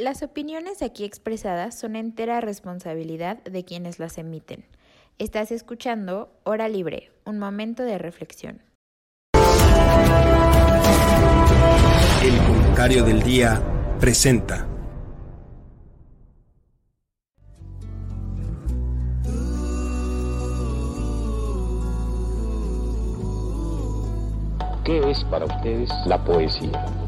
Las opiniones aquí expresadas son entera responsabilidad de quienes las emiten. Estás escuchando Hora Libre, un momento de reflexión. El comentario del día presenta. ¿Qué es para ustedes la poesía?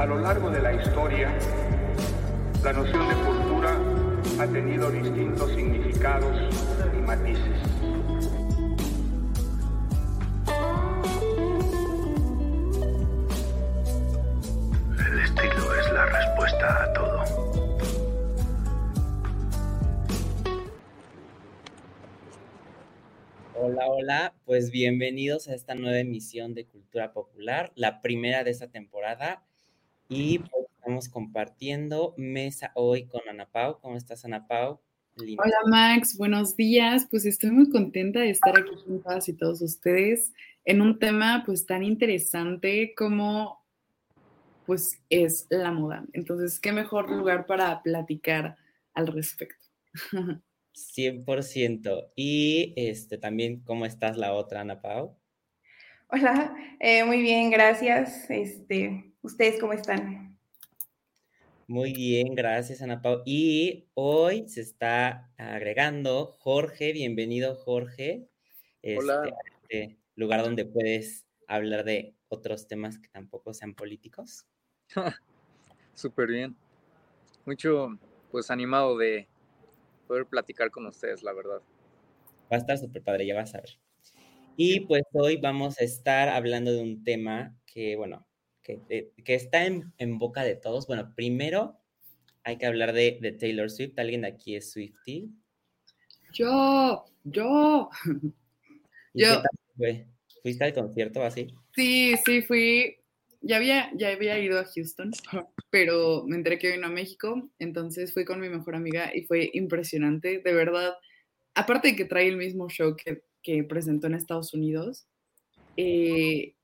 A lo largo de la historia, la noción de cultura ha tenido distintos significados y matices. El estilo es la respuesta a todo. Hola, hola, pues bienvenidos a esta nueva emisión de Cultura Popular, la primera de esta temporada. Y pues, estamos compartiendo mesa hoy con Ana Pau. ¿Cómo estás, Ana Pau? Linda. Hola, Max. Buenos días. Pues estoy muy contenta de estar aquí con todas y todos ustedes en un tema pues tan interesante como pues es la moda. Entonces, qué mejor lugar para platicar al respecto. 100%. Y este también, ¿cómo estás la otra, Ana Pau? Hola, eh, muy bien, gracias. Este, ¿Ustedes cómo están? Muy bien, gracias, Ana Pau. Y hoy se está agregando Jorge. Bienvenido, Jorge. Hola. Este, este lugar donde puedes hablar de otros temas que tampoco sean políticos. Súper bien. Mucho, pues, animado de poder platicar con ustedes, la verdad. Va a estar súper padre, ya vas a ver. Y pues hoy vamos a estar hablando de un tema que, bueno, que, eh, que está en, en, boca de todos. Bueno, primero hay que hablar de, de Taylor Swift. ¿Alguien de aquí es Swifty? Yo, yo. ¿Y yo. Fue? ¿Fuiste al concierto así? Sí, sí, fui. Ya había, ya había ido a Houston, pero me enteré que vino a México, entonces fui con mi mejor amiga y fue impresionante, de verdad. Aparte de que trae el mismo show que, que presentó en Estados Unidos, eh,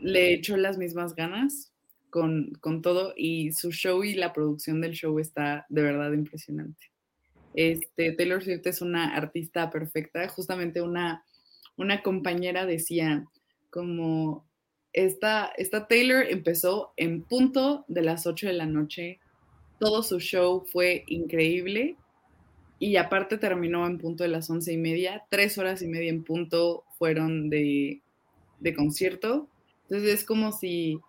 le echó las mismas ganas con, con, todo y su show y la producción del show está de verdad impresionante. Este, Taylor Swift es una artista perfecta, justamente una, una compañera decía como esta, esta Taylor empezó en punto de las 8 de la noche, todo su show fue increíble y aparte terminó en punto de las once y media, tres horas y media en punto fueron de, de concierto entonces es como si,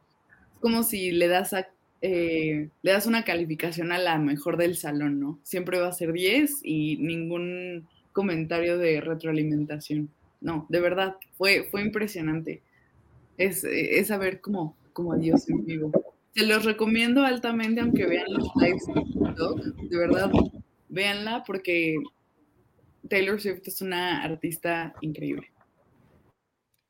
como si le das, eh, le das una calificación a la mejor del salón, ¿no? Siempre va a ser 10 y ningún comentario de retroalimentación. No, de verdad, fue, fue impresionante. Es, es saber como, como Dios en vivo. Se los recomiendo altamente, aunque vean los lives de TikTok. De verdad, véanla porque Taylor Swift es una artista increíble.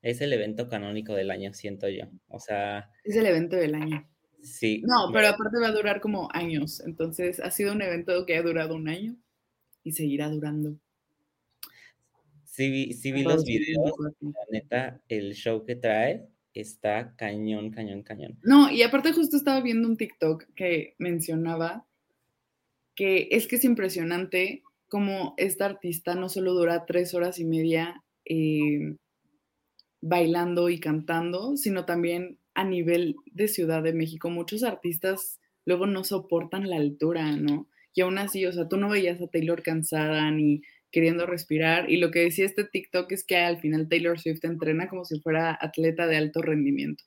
Es el evento canónico del año, siento yo. O sea. Es el evento del año. Sí. No, pero aparte va a durar como años. Entonces ha sido un evento que ha durado un año y seguirá durando. Sí, vi, sí vi los videos. La neta, el show que trae está cañón, cañón, cañón. No, y aparte justo estaba viendo un TikTok que mencionaba que es que es impresionante cómo esta artista no solo dura tres horas y media eh, bailando y cantando, sino también a nivel de Ciudad de México. Muchos artistas luego no soportan la altura, ¿no? Y aún así, o sea, tú no veías a Taylor cansada ni queriendo respirar. Y lo que decía este TikTok es que al final Taylor Swift entrena como si fuera atleta de alto rendimiento.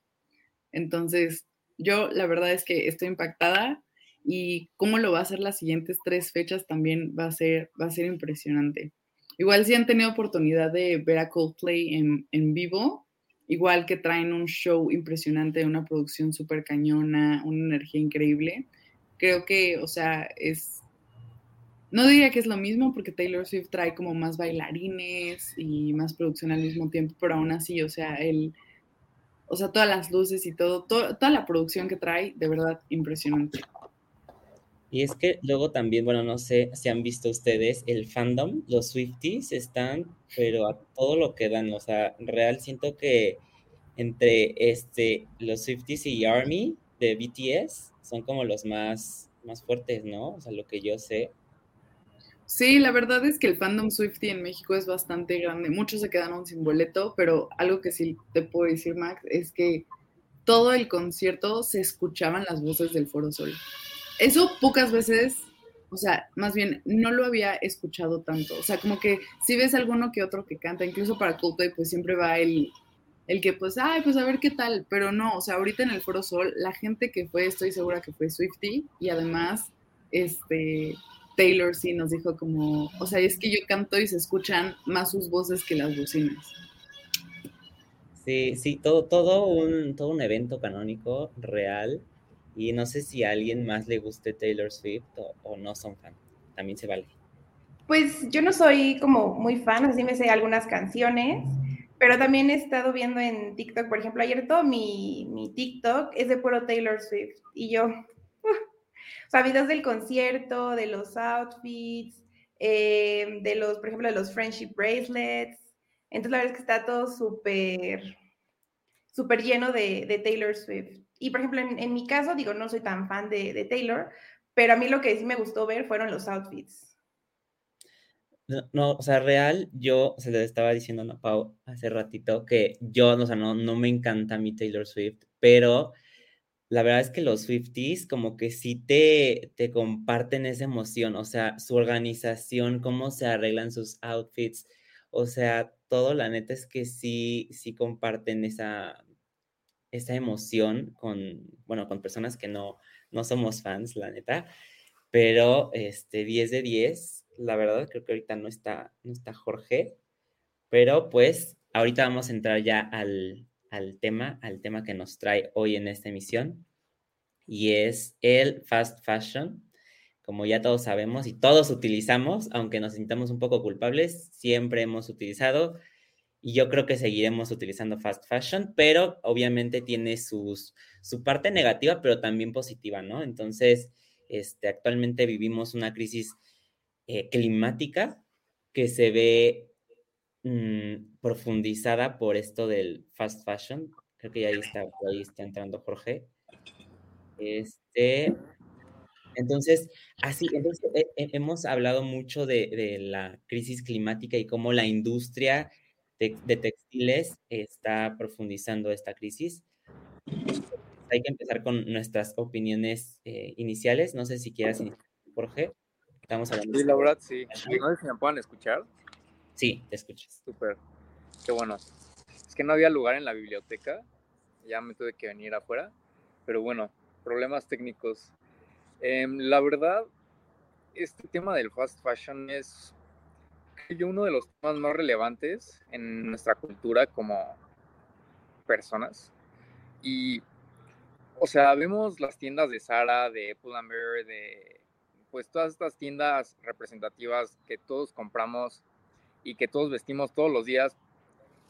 Entonces, yo la verdad es que estoy impactada y cómo lo va a hacer las siguientes tres fechas también va a ser, va a ser impresionante. Igual si han tenido oportunidad de ver a Coldplay en, en vivo, igual que traen un show impresionante, una producción súper cañona, una energía increíble. Creo que, o sea, es... No diría que es lo mismo porque Taylor Swift trae como más bailarines y más producción al mismo tiempo, pero aún así, o sea, el, o sea, todas las luces y todo, todo toda la producción que trae, de verdad, impresionante. Y es que luego también, bueno, no sé si han visto ustedes el fandom, los Swifties están, pero a todo lo que dan, o sea, real siento que entre este, los Swifties y Army de BTS son como los más, más fuertes, ¿no? O sea, lo que yo sé. Sí, la verdad es que el fandom Swiftie en México es bastante grande. Muchos se quedaron sin boleto, pero algo que sí te puedo decir, Max, es que todo el concierto se escuchaban las voces del Foro Sol. Eso pocas veces, o sea, más bien no lo había escuchado tanto. O sea, como que si ves alguno que otro que canta, incluso para Coldplay, pues siempre va el, el que pues, ay, pues a ver qué tal, pero no, o sea, ahorita en el Foro Sol, la gente que fue, estoy segura que fue Swifty y además, este, Taylor sí nos dijo como, o sea, es que yo canto y se escuchan más sus voces que las bocinas. Sí, sí, todo, todo, un, todo un evento canónico real. Y no sé si a alguien más le guste Taylor Swift o, no son fan. También se vale. Pues yo no soy como muy fan, así me sé algunas canciones, pero también he estado viendo en TikTok, por ejemplo, ayer todo mi, mi TikTok es de puro Taylor Swift. Y yo, o sea, videos del concierto, de los outfits, eh, de los, por ejemplo, de los friendship bracelets. Entonces, la verdad es que está todo súper, lleno de, Taylor Swift. Y, por ejemplo, en, en, mi caso, digo, no soy tan fan de, de, Taylor, pero a mí lo que sí me gustó ver fueron los outfits. No, no o sea, real, yo se le estaba diciendo a Pau hace ratito que yo, o sea, no, no me encanta mi Taylor Swift, pero la verdad es que los Swifties como que sí te, te comparten esa emoción, o sea, su organización, cómo se arreglan sus outfits, o sea, todo, la neta es que sí, sí comparten esa, esa emoción con, bueno, con personas que no, no somos fans, la neta, pero este 10 de 10, la verdad creo que ahorita no está, no está Jorge, pero pues ahorita vamos a entrar ya al, al tema, al tema que nos trae hoy en esta emisión, y es el fast fashion. Como ya todos sabemos y todos utilizamos, aunque nos sintamos un poco culpables, siempre hemos utilizado y yo creo que seguiremos utilizando fast fashion, pero obviamente tiene sus, su parte negativa, pero también positiva, ¿no? Entonces, este, actualmente vivimos una crisis eh, climática que se ve mmm, profundizada por esto del fast fashion. Creo que ahí está, ahí está entrando Jorge. Este, entonces, así, entonces eh, hemos hablado mucho de, de, la crisis climática y cómo la industria de, de, textiles está profundizando esta crisis. Hay que empezar con nuestras opiniones eh, iniciales. No sé si quieras iniciar, Jorge. Estamos hablando. Sí, la verdad, sí. No sé si me puedan escuchar. Sí, te escuchas. Súper. Qué bueno. Es que no había lugar en la biblioteca. Ya me tuve que venir afuera. Pero bueno, problemas técnicos. Eh, la verdad, este tema del fast fashion es yo uno de los temas más relevantes en nuestra cultura como personas. Y, o sea, vemos las tiendas de Zara, de Pull&Bear, de pues todas estas tiendas representativas que todos compramos y que todos vestimos todos los días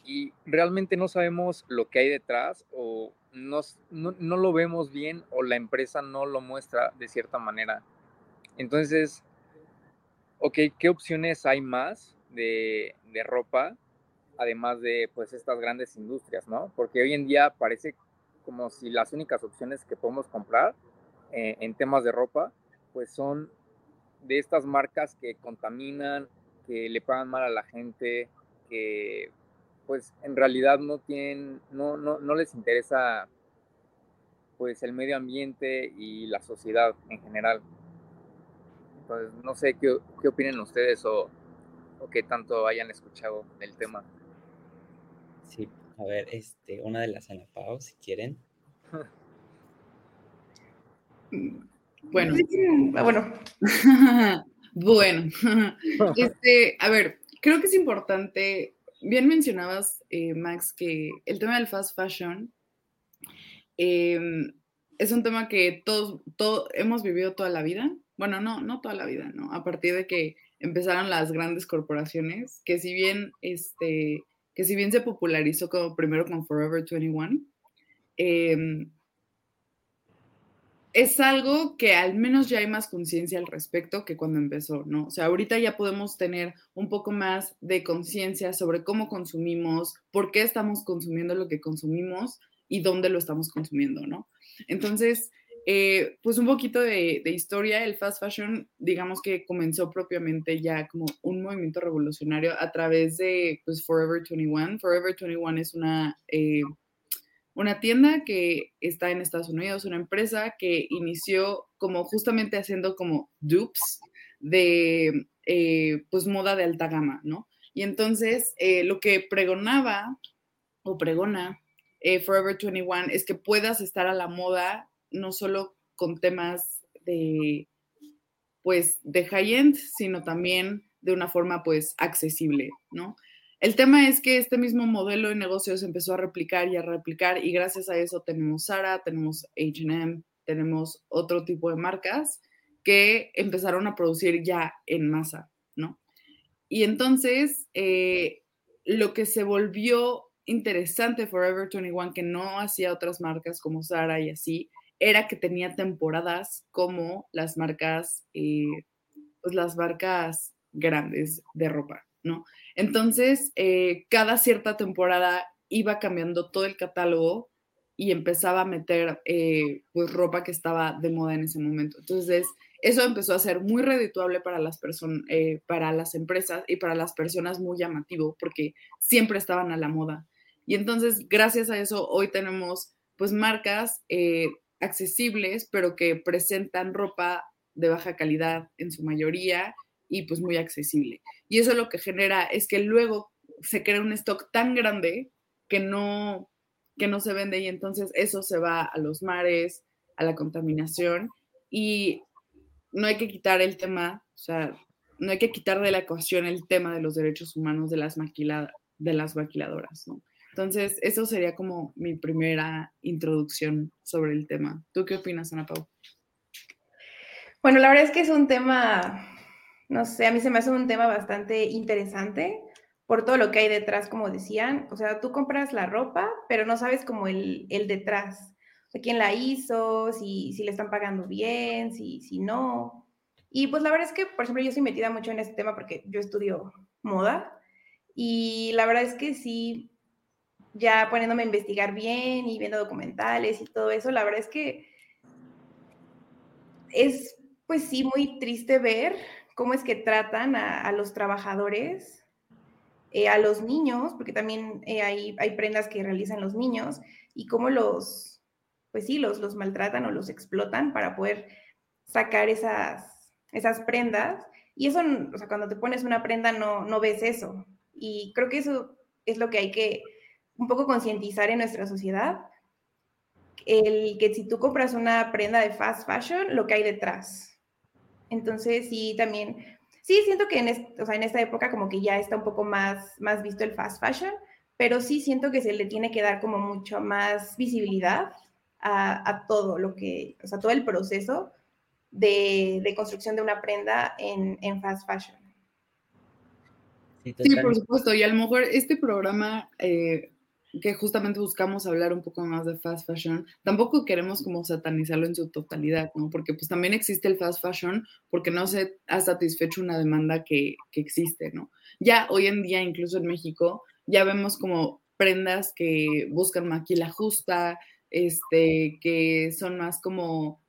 y realmente no sabemos lo que hay detrás o no, no, no, lo vemos bien o la empresa no lo muestra de cierta manera. Entonces, ok, ¿qué opciones hay más de, ropa? Además de pues estas grandes industrias, ¿no? Porque hoy en día parece como si las únicas opciones que podemos comprar eh, en temas de ropa, pues son de estas marcas que contaminan, que le pagan mal a la gente, que pues en realidad no tienen, no, no, no les interesa pues el medio ambiente y la sociedad en general. Entonces, no sé qué, qué opinen ustedes o, o qué tanto hayan escuchado del tema. Sí, a ver, este, una de las Anapao, si quieren. Bueno. Ah, bueno. bueno. Este, a ver, creo que es importante bien mencionabas, eh, Max, que el tema del fast fashion eh, es un tema que todos, todos hemos vivido toda la vida. Bueno, no, no toda la vida, ¿no? A partir de que empezaron las grandes corporaciones, que si bien, este, que si bien se popularizó como primero con Forever 21, eh, es algo que al menos ya hay más conciencia al respecto que cuando empezó, ¿no? O sea, ahorita ya podemos tener un poco más de conciencia sobre cómo consumimos, por qué estamos consumiendo lo que consumimos y dónde lo estamos consumiendo, ¿no? Entonces, eh, pues un poquito de, historia, el fast fashion, digamos que comenzó propiamente ya como un movimiento revolucionario a través de pues, Forever 21. Forever 21 es una, eh, una tienda que está en Estados Unidos, una empresa que inició como justamente haciendo como dupes de eh, pues moda de alta gama, ¿no? Y entonces lo que pregonaba o pregona Forever 21 es que puedas estar a la moda no solo con temas de, pues, de high-end, sino también de una forma, pues, accesible, ¿no? El tema es que este mismo modelo de negocio se empezó a replicar y a replicar y gracias a eso tenemos Zara, tenemos H&M, tenemos otro tipo de marcas que empezaron a producir ya en masa, ¿no? Y entonces, eh, lo que se volvió interesante Forever 21, que no hacía otras marcas como Zara y así, era que tenía temporadas como las marcas, eh, pues las marcas grandes de ropa, ¿no? Entonces, eh, cada cierta temporada iba cambiando todo el catálogo y empezaba a meter eh, pues ropa que estaba de moda en ese momento. Entonces, eso empezó a ser muy redituable para las personas, para las empresas y para las personas muy llamativo porque siempre estaban a la moda. Y entonces, gracias a eso, hoy tenemos pues marcas accesibles, pero que presentan ropa de baja calidad en su mayoría y pues muy accesible. Y eso lo que genera es que luego se crea un stock tan grande que no, que no se vende y entonces eso se va a los mares, a la contaminación y no hay que quitar el tema, o sea, no hay que quitar de la ecuación el tema de los derechos humanos de las, de las maquiladoras, ¿no? Entonces, eso sería como mi primera introducción sobre el tema. ¿Tú qué opinas, Ana Pau? Bueno, la verdad es que es un tema, no sé, a mí se me hace un tema bastante interesante por todo lo que hay detrás, como decían. O sea, tú compras la ropa, pero no sabes como el, el detrás. O sea, quién la hizo, si, si le están pagando bien, si, si no. Y pues la verdad es que, por ejemplo, yo estoy metida mucho en este tema porque yo estudio moda. Y la verdad es que sí, ya poniéndome a investigar bien y viendo documentales y todo eso, la verdad es que es, pues sí, muy triste ver cómo es que tratan a, los trabajadores, eh, a los niños, porque también eh, hay, hay, prendas que realizan los niños, y cómo los, pues sí, los, los maltratan o los explotan para poder sacar esas, esas prendas. Y eso, o sea, cuando te pones una prenda no, no ves eso. Y creo que eso es lo que hay que un poco concientizar en nuestra sociedad el que si tú compras una prenda de fast fashion, lo que hay detrás. Entonces, sí, también, sí, siento que en, en esta época como que ya está un poco más, más visto el fast fashion, pero sí siento que se le tiene que dar como mucho más visibilidad a, todo lo que, o sea, todo el proceso de, construcción de una prenda en, fast fashion. Sí, por supuesto. Y a lo mejor este programa eh, que justamente buscamos hablar un poco más de fast fashion, tampoco queremos como satanizarlo en su totalidad, ¿no? Porque pues también existe el fast fashion porque no se ha satisfecho una demanda que, que existe, ¿no? Ya hoy en día, incluso en México, ya vemos como prendas que buscan maquila justa, este, que son más como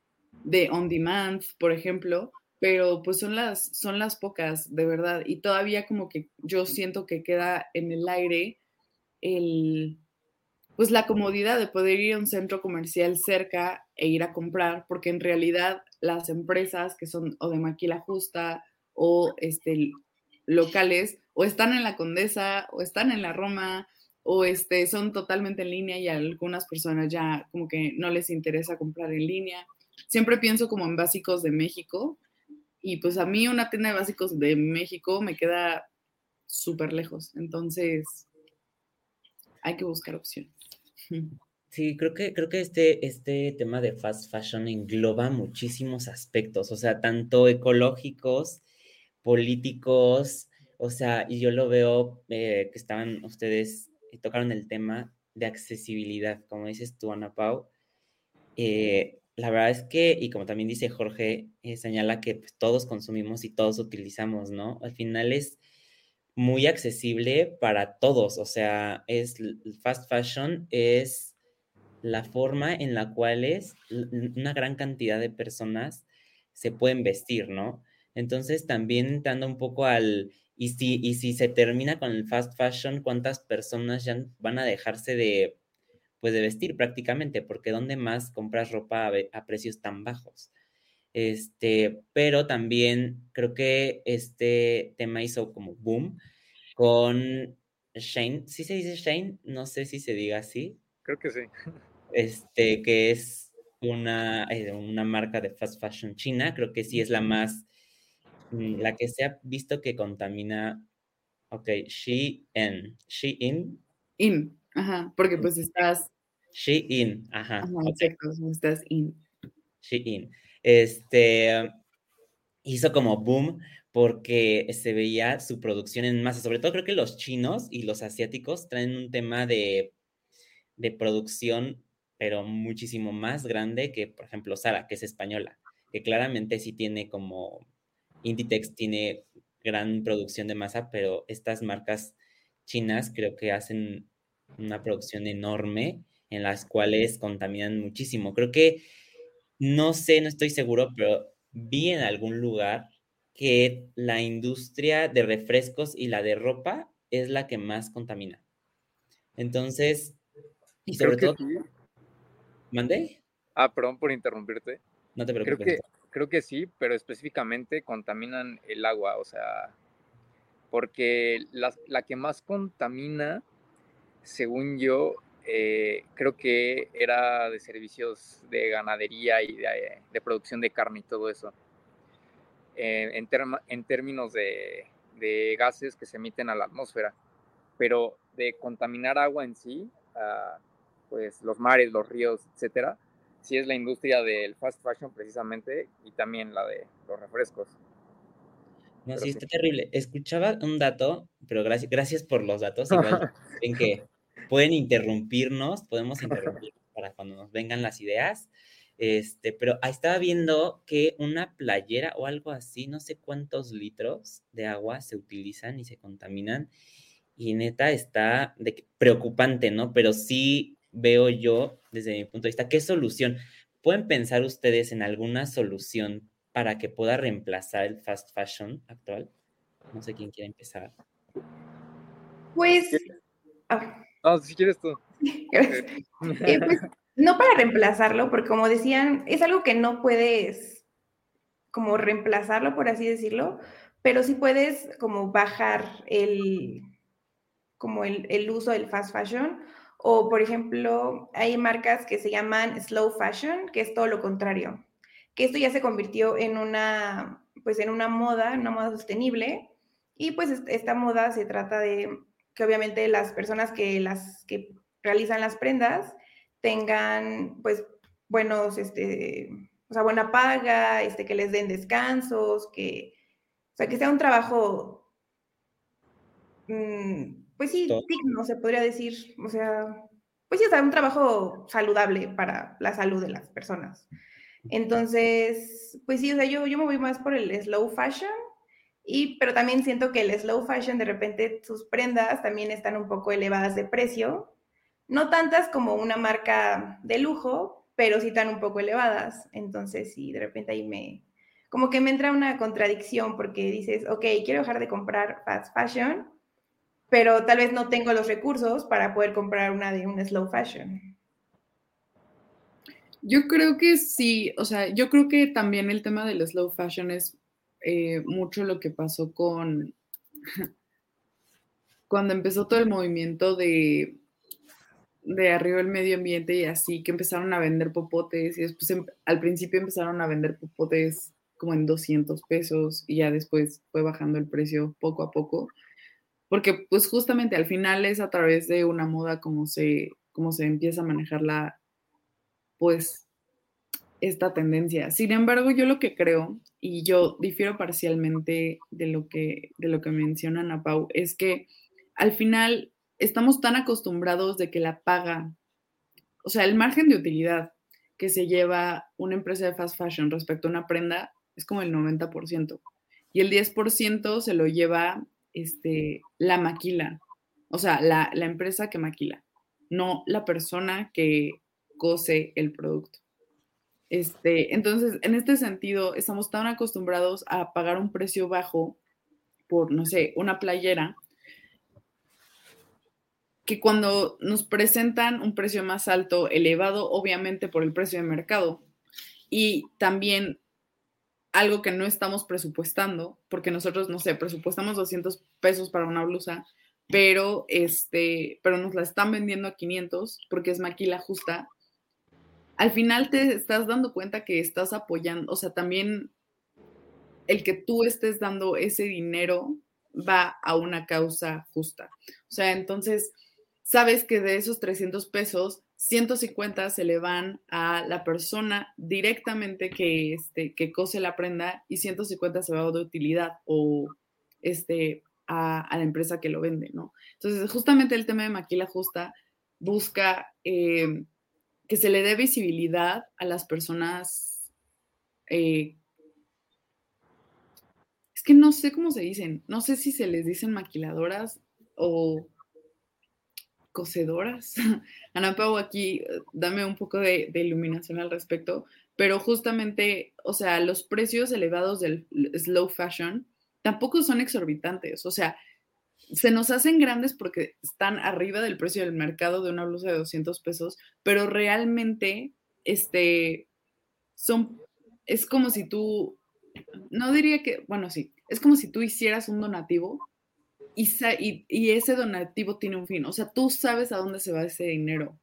de on demand, por ejemplo, pero pues son las, son las pocas, de verdad, y todavía como que yo siento que queda en el aire el, pues la comodidad de poder ir a un centro comercial cerca e ir a comprar, porque en realidad las empresas que son o de maquila justa o este, locales o están en la Condesa o están en la Roma o este, son totalmente en línea y a algunas personas ya como que no les interesa comprar en línea. Siempre pienso como en básicos de México y pues a mí una tienda de básicos de México me queda súper lejos. Entonces, hay que buscar opciones. Sí, creo que, creo que este, este tema de fast fashion engloba muchísimos aspectos, o sea, tanto ecológicos, políticos, o sea, y yo lo veo eh, que estaban ustedes, tocaron el tema de accesibilidad, como dices tú, Ana Pau. Eh, la verdad es que, y como también dice Jorge, eh, señala que pues, todos consumimos y todos utilizamos, ¿no? Al final es muy accesible para todos, o sea, es fast fashion es la forma en la cual es una gran cantidad de personas se pueden vestir, ¿no? Entonces también entrando un poco al, y si, y si se termina con el fast fashion, ¿cuántas personas ya van a dejarse de, pues de vestir prácticamente? Porque ¿dónde más compras ropa a, precios tan bajos? Este, pero también creo que este tema hizo como boom con Shane. ¿Sí se dice Shane? No sé si se diga así. Creo que sí. Este, que es una, eh, una marca de fast fashion china. Creo que sí es la más Mm, la que se ha visto que contamina, ok, Shein, Shein. In, ajá, porque pues estás... Shein, ajá. ajá exacto, estás in. Shein. Este, hizo como boom porque se veía su producción en masa. Sobre todo creo que los chinos y los asiáticos traen un tema de, de producción, pero muchísimo más grande que, por ejemplo, Sara, que es española, que claramente sí tiene como Inditex tiene gran producción de masa, pero estas marcas chinas creo que hacen una producción enorme en las cuales contaminan muchísimo. Creo que, no sé, no estoy seguro, pero vi en algún lugar que la industria de refrescos y la de ropa es la que más contamina. Entonces, y sobre todo... ¿Mandé? Ah, perdón por interrumpirte. No te preocupes. Creo que sí, pero específicamente contaminan el agua, o sea, porque la, la que más contamina, según yo, eh, creo que era de servicios de ganadería y de, producción de carne y todo eso. Eh, en, en, términos de, de, gases que se emiten a la atmósfera, pero de contaminar agua en sí, uh, pues los mares, los ríos, etcétera, sí es la industria del fast fashion precisamente y también la de los refrescos. No, sí, está terrible. Escuchaba un dato, pero gracias, gracias por los datos. Igual en que pueden interrumpirnos, podemos interrumpir para cuando nos vengan las ideas. Este, pero estaba viendo que una playera o algo así, no sé cuántos litros de agua se utilizan y se contaminan. Y neta está de, preocupante, ¿no? Pero sí veo yo desde mi punto de vista. ¿Qué solución? ¿Pueden pensar ustedes en alguna solución para que pueda reemplazar el fast fashion actual? No sé quién quiere empezar. Pues... Ah. Si quieres tú. Eh, pues, no para reemplazarlo, porque como decían, es algo que no puedes como reemplazarlo, por así decirlo, pero sí puedes como bajar el, como el, el uso del fast fashion o, por ejemplo, hay marcas que se llaman slow fashion, que es todo lo contrario. Que esto ya se convirtió en una, pues en una moda, una moda sostenible. Y pues esta moda se trata de que obviamente las personas que las que realizan las prendas tengan pues buenos, este, o sea, buena paga, este, que les den descansos, que, o sea, que sea un trabajo mmm, pues sí, digno, se podría decir. O sea, pues sí, o sea, un trabajo saludable para la salud de las personas. Entonces, pues sí, o sea, yo, yo me voy más por el slow fashion, y, pero también siento que el slow fashion, de repente, sus prendas también están un poco elevadas de precio. No tantas como una marca de lujo, pero sí están un poco elevadas. Entonces, sí, de repente ahí me, como que me entra una contradicción porque dices, ok, quiero dejar de comprar fast fashion, pero tal vez no tengo los recursos para poder comprar una de un slow fashion. Yo creo que sí, o sea, yo creo que también el tema del slow fashion es eh, mucho lo que pasó con cuando empezó todo el movimiento de, de arriba el medio ambiente y así, que empezaron a vender popotes y después em, al principio empezaron a vender popotes como en 200 pesos y ya después fue bajando el precio poco a poco. Porque pues justamente al final es a través de una moda como se, como se empieza a manejar la, pues, esta tendencia. Sin embargo, yo lo que creo, y yo difiero parcialmente de lo que, de lo que mencionan a Pau, es que al final estamos tan acostumbrados de que la paga, o sea, el margen de utilidad que se lleva una empresa de fast fashion respecto a una prenda es como el 90%. Y el 10% se lo lleva este, la maquila, o sea, la, la empresa que maquila, no la persona que cose el producto. Este, entonces, en este sentido, estamos tan acostumbrados a pagar un precio bajo por, no sé, una playera, que cuando nos presentan un precio más alto, elevado obviamente por el precio de mercado, y también algo que no estamos presupuestando, porque nosotros, no sé, presupuestamos 200 pesos para una blusa, pero, este, pero nos la están vendiendo a 500 porque es maquila justa, al final te estás dando cuenta que estás apoyando, o sea, también el que tú estés dando ese dinero va a una causa justa. O sea, entonces, sabes que de esos 300 pesos, 150 se le van a la persona directamente que, este, que cose la prenda y 150 se va de utilidad o este, a, la empresa que lo vende, ¿no? Entonces, justamente el tema de Maquila Justa busca eh, que se le dé visibilidad a las personas. Eh, es que no sé cómo se dicen, no sé si se les dicen maquiladoras o cosedoras. Ana Pau, aquí eh, dame un poco de, de, iluminación al respecto, pero justamente, o sea, los precios elevados del slow fashion tampoco son exorbitantes, o sea, se nos hacen grandes porque están arriba del precio del mercado de una blusa de 200 pesos, pero realmente, este, son, es como si tú, no diría que, bueno, sí, es como si tú hicieras un donativo y, y, ese donativo tiene un fin, o sea, tú sabes a dónde se va ese dinero,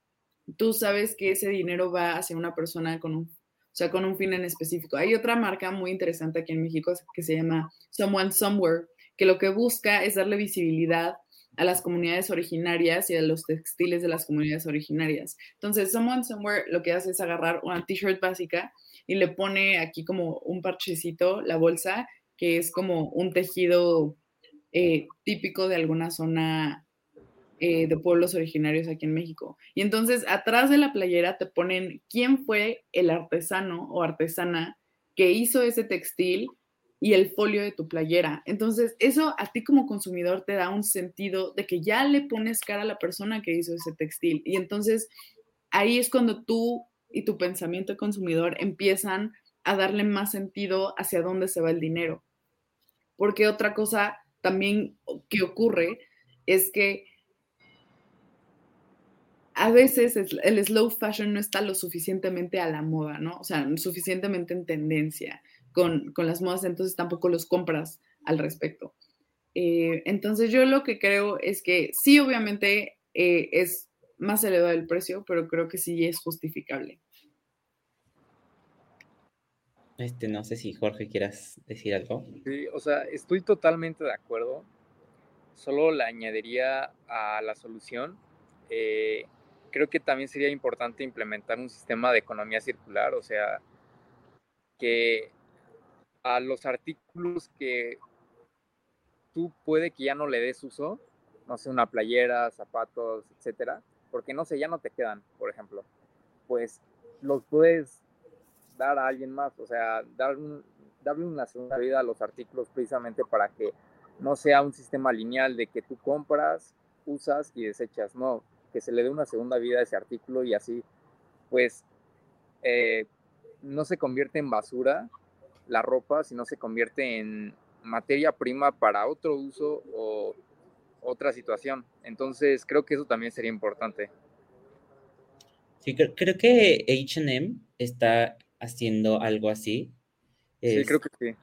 tú sabes que ese dinero va hacia una persona con un, o sea, con un fin en específico. Hay otra marca muy interesante aquí en México que se llama Someone Somewhere, que lo que busca es darle visibilidad a las comunidades originarias y a los textiles de las comunidades originarias. Entonces, Someone Somewhere lo que hace es agarrar una t-shirt básica y le pone aquí como un parchecito, la bolsa, que es como un tejido eh, típico de alguna zona eh, de pueblos originarios aquí en México. Y entonces, atrás de la playera te ponen quién fue el artesano o artesana que hizo ese textil y el folio de tu playera. Entonces, eso a ti como consumidor te da un sentido de que ya le pones cara a la persona que hizo ese textil. Y entonces, ahí es cuando tú y tu pensamiento de consumidor empiezan a darle más sentido hacia dónde se va el dinero. Porque otra cosa también que ocurre es que a veces el slow fashion no está lo suficientemente a la moda, ¿no? O sea, suficientemente en tendencia con, las modas, entonces tampoco los compras al respecto. Eh, entonces yo lo que creo es que sí, obviamente eh, es más elevado el precio, pero creo que sí es justificable. Este, no sé si Jorge quieras decir algo. Sí, o sea, estoy totalmente de acuerdo. Solo le añadiría a la solución. Eh, creo que también sería importante implementar un sistema de economía circular, o sea, que a los artículos que tú puede que ya no le des uso, no sé, una playera, zapatos, etcétera, porque no sé, ya no te quedan, por ejemplo, pues los puedes dar a alguien más, o sea, dar darle una segunda vida a los artículos precisamente para que no sea un sistema lineal de que tú compras, usas y desechas, no, que se le dé una segunda vida a ese artículo y así, pues, eh, no se convierte en basura la ropa, si no se convierte en materia prima para otro uso o otra situación. Entonces, creo que eso también sería importante. Sí, creo, que HM está haciendo algo así. Sí, creo que sí.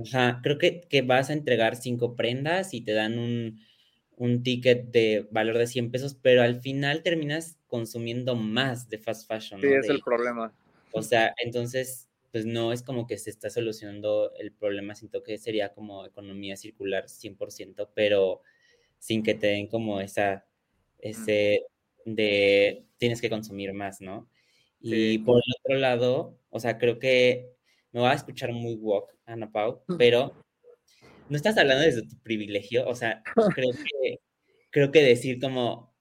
Ajá, creo que, que, vas a entregar cinco prendas y te dan un, un, ticket de valor de 100 pesos, pero al final terminas consumiendo más de fast fashion. Sí, es el problema. O sea, entonces pues no es como que se está solucionando el problema, siento que sería como economía circular 100%, pero sin que te den como esa, ese de tienes que consumir más, ¿no? Y por el otro lado, o sea, creo que me va a escuchar muy walk, Ana Pau, pero no estás hablando desde tu privilegio, o sea, creo que, creo que decir como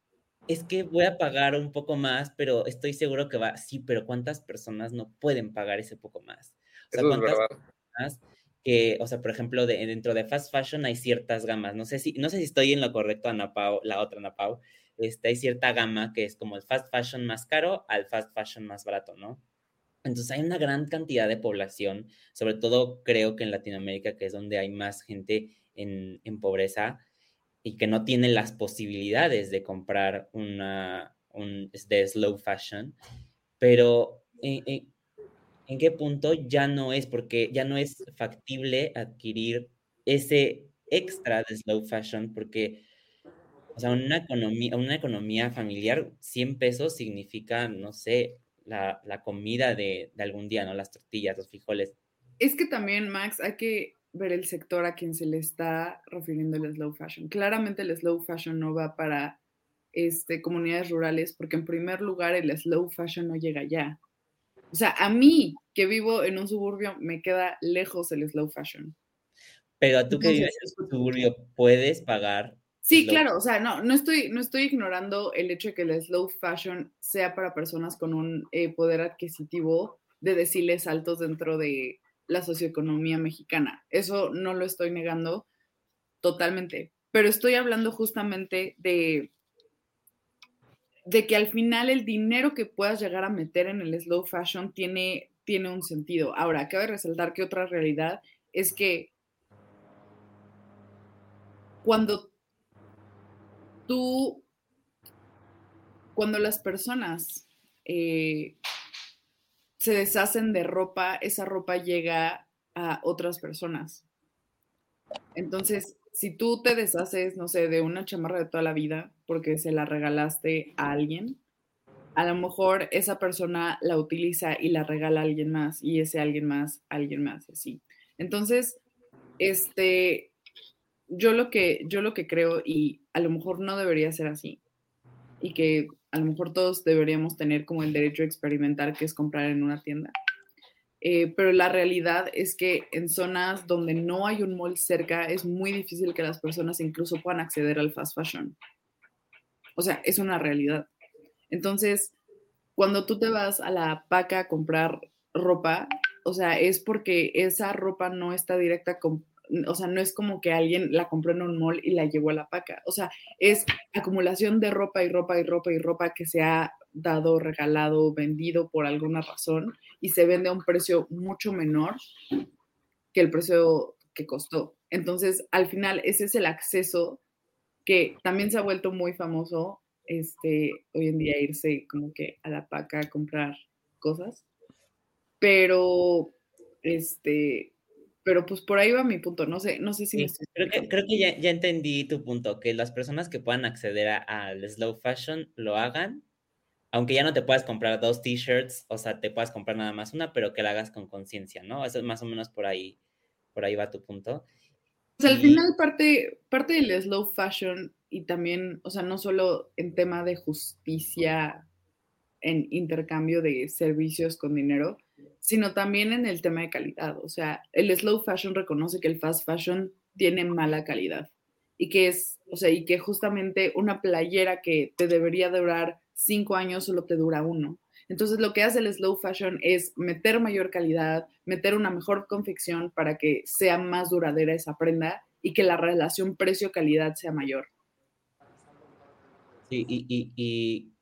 es que voy a pagar un poco más, pero estoy seguro que va, sí, pero ¿cuántas personas no pueden pagar ese poco más? O sea, Eso ¿cuántas personas que, o sea, por ejemplo, de, dentro de fast fashion hay ciertas gamas, no sé si, no sé si estoy en lo correcto, Ana Pao, la otra Ana Pao, este, hay cierta gama que es como el fast fashion más caro al fast fashion más barato, ¿no? Entonces hay una gran cantidad de población, sobre todo creo que en Latinoamérica, que es donde hay más gente en, en pobreza y que no tiene las posibilidades de comprar una, un, de slow fashion, pero ¿en, en, en qué punto ya no es? Porque ya no es factible adquirir ese extra de slow fashion porque o sea, una economía, una economía familiar, 100 pesos significa, no sé, la, la comida de, de, algún día, ¿no? Las tortillas, los frijoles. Es que también, Max, hay que ver el sector a quien se le está refiriendo el slow fashion. Claramente el slow fashion no va para este, comunidades rurales porque en primer lugar el slow fashion no llega allá. O sea, a mí que vivo en un suburbio me queda lejos el slow fashion. Pero tú que vives en un suburbio puedes pagar Sí, claro, o sea, no, no estoy, no estoy ignorando el hecho de que el slow fashion sea para personas con un eh, poder adquisitivo de deciles altos dentro de la socioeconomía mexicana. Eso no lo estoy negando totalmente, pero estoy hablando justamente de, de que al final el dinero que puedas llegar a meter en el slow fashion tiene, tiene un sentido. Ahora, cabe resaltar que otra realidad es que cuando tú, cuando las personas eh, se deshacen de ropa, esa ropa llega a otras personas. Entonces, si tú te deshaces, no sé, de una chamarra de toda la vida porque se la regalaste a alguien, a lo mejor esa persona la utiliza y la regala a alguien más y ese alguien más, alguien más, así. Entonces, este, yo lo que yo lo que creo y a lo mejor no debería ser así y que a lo mejor todos deberíamos tener como el derecho a experimentar que es comprar en una tienda. Eh, pero la realidad es que en zonas donde no hay un mall cerca es muy difícil que las personas incluso puedan acceder al fast fashion. O sea es una realidad. Entonces cuando tú te vas a la paca a comprar ropa o sea es porque esa ropa no está directa con o sea, no es como que alguien la compró en un mall y la llevó a la paca, o sea, es acumulación de ropa y ropa y ropa y ropa que se ha dado, regalado, vendido por alguna razón y se vende a un precio mucho menor que el precio que costó. Entonces, al final, ese es el acceso que también se ha vuelto muy famoso este, hoy en día irse como que a la paca a comprar cosas, pero este, pero pues por ahí va mi punto, no sé, no sé si sí, me creo que, creo que ya, ya, entendí tu punto, que las personas que puedan acceder al slow fashion lo hagan, aunque ya no te puedas comprar dos t-shirts, o sea, te puedas comprar nada más una, pero que la hagas con conciencia, ¿no? Eso es más o menos por ahí, por ahí va tu punto. Sea, al final parte, parte del slow fashion y también, o sea, no solo en tema de justicia en intercambio de servicios con dinero, sino también en el tema de calidad. O sea, el slow fashion reconoce que el fast fashion tiene mala calidad y que es, o sea, y que justamente una playera que te debería durar cinco años solo te dura uno. Entonces lo que hace el slow fashion es meter mayor calidad, meter una mejor confección para que sea más duradera esa prenda y que la relación precio-calidad sea mayor. Sí, y, y,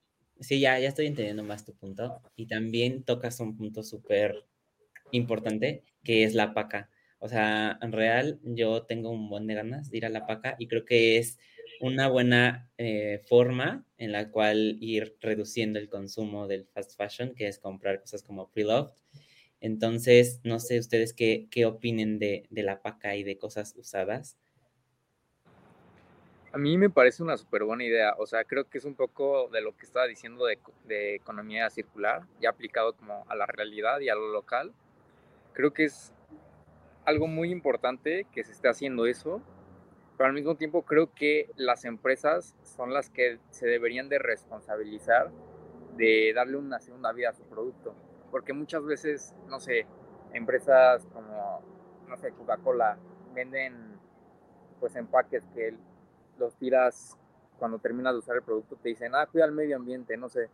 sí, ya, ya estoy entendiendo más tu punto. Y también tocas un punto súper importante, que es la paca. O sea, en real, yo tengo un buen de ganas de ir a la paca y creo que es una buena eh, forma en la cual ir reduciendo el consumo del fast fashion, que es comprar cosas como pre-loved. Entonces, no sé ustedes qué, qué opinen de, de la paca y de cosas usadas. A mí me parece una súper buena idea, o sea, creo que es un poco de lo que estaba diciendo de, de, economía circular, ya aplicado como a la realidad y a lo local. Creo que es algo muy importante que se esté haciendo eso, pero al mismo tiempo creo que las empresas son las que se deberían de responsabilizar de darle una segunda vida a su producto, porque muchas veces, no sé, empresas como, no sé, Coca-Cola venden pues empaques que los tiras cuando terminas de usar el producto te dicen, ah, cuida el medio ambiente, no sé,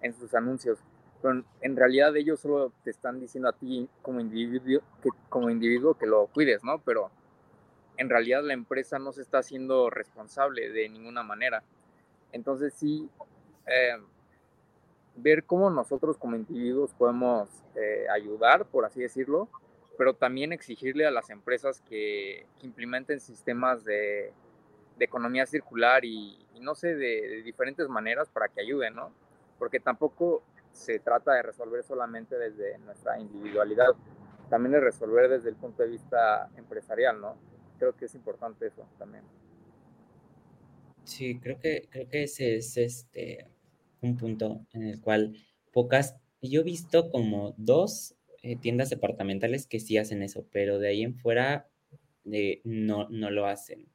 en sus anuncios. Pero en realidad ellos solo te están diciendo a ti como individuo que, como individuo que lo cuides, ¿no? Pero en realidad la empresa no se está haciendo responsable de ninguna manera. Entonces sí, eh, ver cómo nosotros como individuos podemos eh, ayudar, por así decirlo, pero también exigirle a las empresas que, implementen sistemas de, economía circular y, no sé, de, diferentes maneras para que ayuden, ¿no? Porque tampoco se trata de resolver solamente desde nuestra individualidad, también de resolver desde el punto de vista empresarial, ¿no? Creo que es importante eso también. Sí, creo que, creo que ese es este, un punto en el cual pocas, yo he visto como dos eh, tiendas departamentales que sí hacen eso, pero de ahí en fuera eh, no, no lo hacen.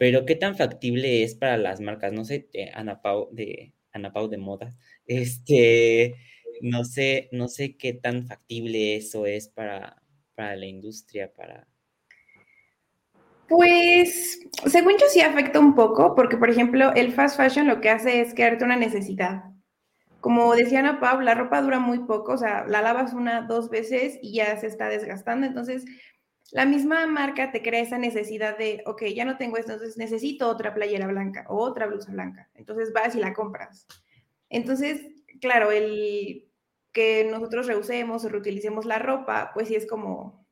Pero qué tan factible es para las marcas, no sé, eh, Ana Pau de Ana Pau de moda, este, no sé, no sé qué tan factible eso es para, para la industria, para, pues, según yo sí afecta un poco, porque por ejemplo, el fast fashion lo que hace es crearte una necesidad. Como decía Ana Pau, la ropa dura muy poco, o sea, la lavas una, dos veces y ya se está desgastando. Entonces, la misma marca te crea esa necesidad de, ok, ya no tengo esto, entonces necesito otra playera blanca o otra blusa blanca. Entonces vas y la compras. Entonces, claro, el que nosotros reusemos o reutilicemos la ropa, pues sí es como,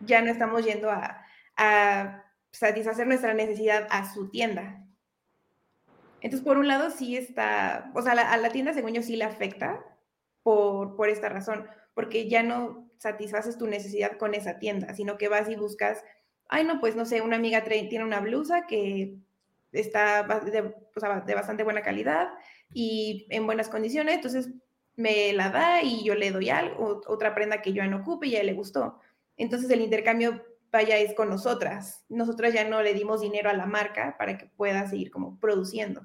ya no estamos yendo a, satisfacer nuestra necesidad a su tienda. Entonces, por un lado, sí está, o sea, a la tienda, según yo, sí le afecta por, por esta razón, porque ya no satisfaces tu necesidad con esa tienda, sino que vas y buscas, ay, no, pues no sé, una amiga tiene una blusa que está de, bastante buena calidad y en buenas condiciones, entonces me la da y yo le doy algo, otra prenda que yo no ocupe y ya le gustó. Entonces el intercambio vaya es con nosotras. Nosotras ya no le dimos dinero a la marca para que pueda seguir como produciendo.